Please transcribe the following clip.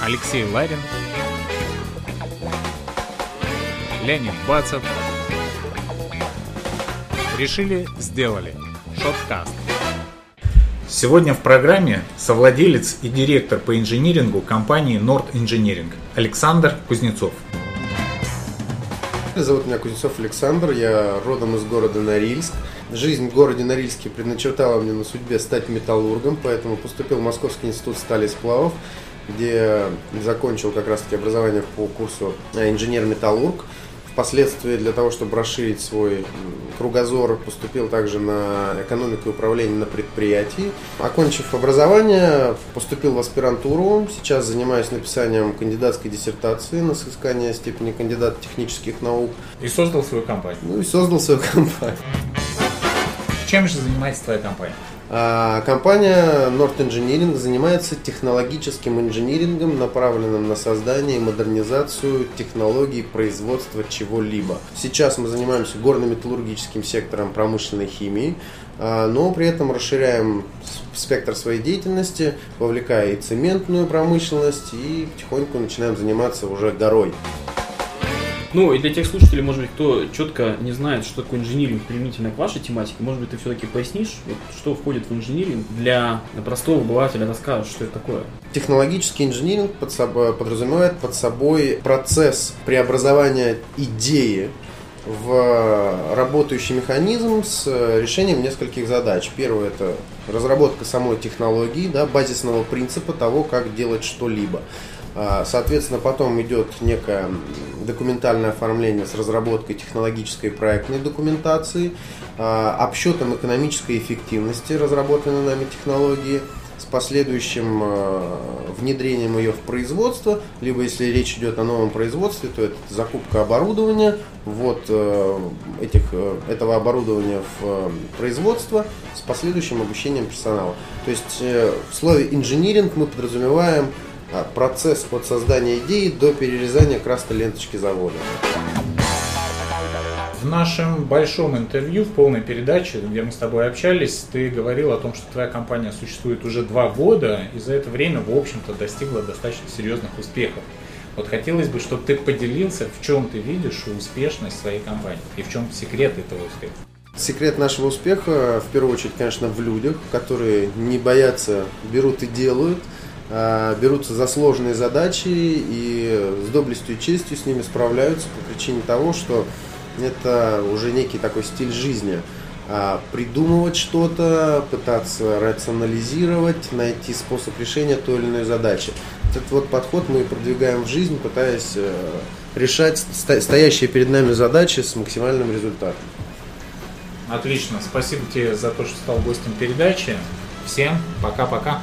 Алексей Ларин, Леонид Бацев. Решили, сделали. Шоткаст. Сегодня в программе совладелец и директор по инжинирингу компании Nord Engineering Александр Кузнецов. Зовут меня Кузнецов Александр, я родом из города Норильск. Жизнь в городе Норильске предначертала мне на судьбе стать металлургом, поэтому поступил в Московский институт стали и сплавов, где закончил как раз-таки образование по курсу инженер-металлург. Впоследствии для того, чтобы расширить свой кругозор, поступил также на экономику и управление на предприятии. Окончив образование, поступил в аспирантуру. Сейчас занимаюсь написанием кандидатской диссертации на соискание степени кандидата технических наук. И создал свою компанию. Ну и создал свою компанию. Чем же занимается твоя компания? А, компания Nord Engineering занимается технологическим инжинирингом, направленным на создание и модернизацию технологий производства чего-либо. Сейчас мы занимаемся горно-металлургическим сектором промышленной химии, а, но при этом расширяем спектр своей деятельности, вовлекая и цементную промышленность, и потихоньку начинаем заниматься уже горой. Ну и для тех слушателей, может быть, кто четко не знает, что такое инжиниринг применительно к вашей тематике, может быть, ты все-таки пояснишь, вот, что входит в инжиниринг для простого обывателя, расскажешь, что это такое? Технологический инжиниринг под собой, подразумевает под собой процесс преобразования идеи в работающий механизм с решением нескольких задач. Первое – это разработка самой технологии, да, базисного принципа того, как делать что-либо. А, соответственно, потом идет некое документальное оформление с разработкой технологической и проектной документации, а, обсчетом экономической эффективности разработанной нами технологии, с последующим а, внедрением ее в производство, либо если речь идет о новом производстве, то это закупка оборудования, вот э, этих, э, этого оборудования в э, производство с последующим обучением персонала. То есть в слове инжиниринг мы подразумеваем процесс от создания идеи до перерезания красной ленточки завода. В нашем большом интервью, в полной передаче, где мы с тобой общались, ты говорил о том, что твоя компания существует уже два года, и за это время, в общем-то, достигла достаточно серьезных успехов. Вот хотелось бы, чтобы ты поделился, в чем ты видишь успешность своей компании и в чем секрет этого успеха. Секрет нашего успеха, в первую очередь, конечно, в людях, которые не боятся, берут и делают – а, берутся за сложные задачи и с доблестью и честью с ними справляются по причине того, что это уже некий такой стиль жизни. А, придумывать что-то, пытаться рационализировать, найти способ решения той или иной задачи. Этот вот подход мы продвигаем в жизнь, пытаясь э, решать стоящие перед нами задачи с максимальным результатом. Отлично. Спасибо тебе за то, что стал гостем передачи. Всем пока-пока.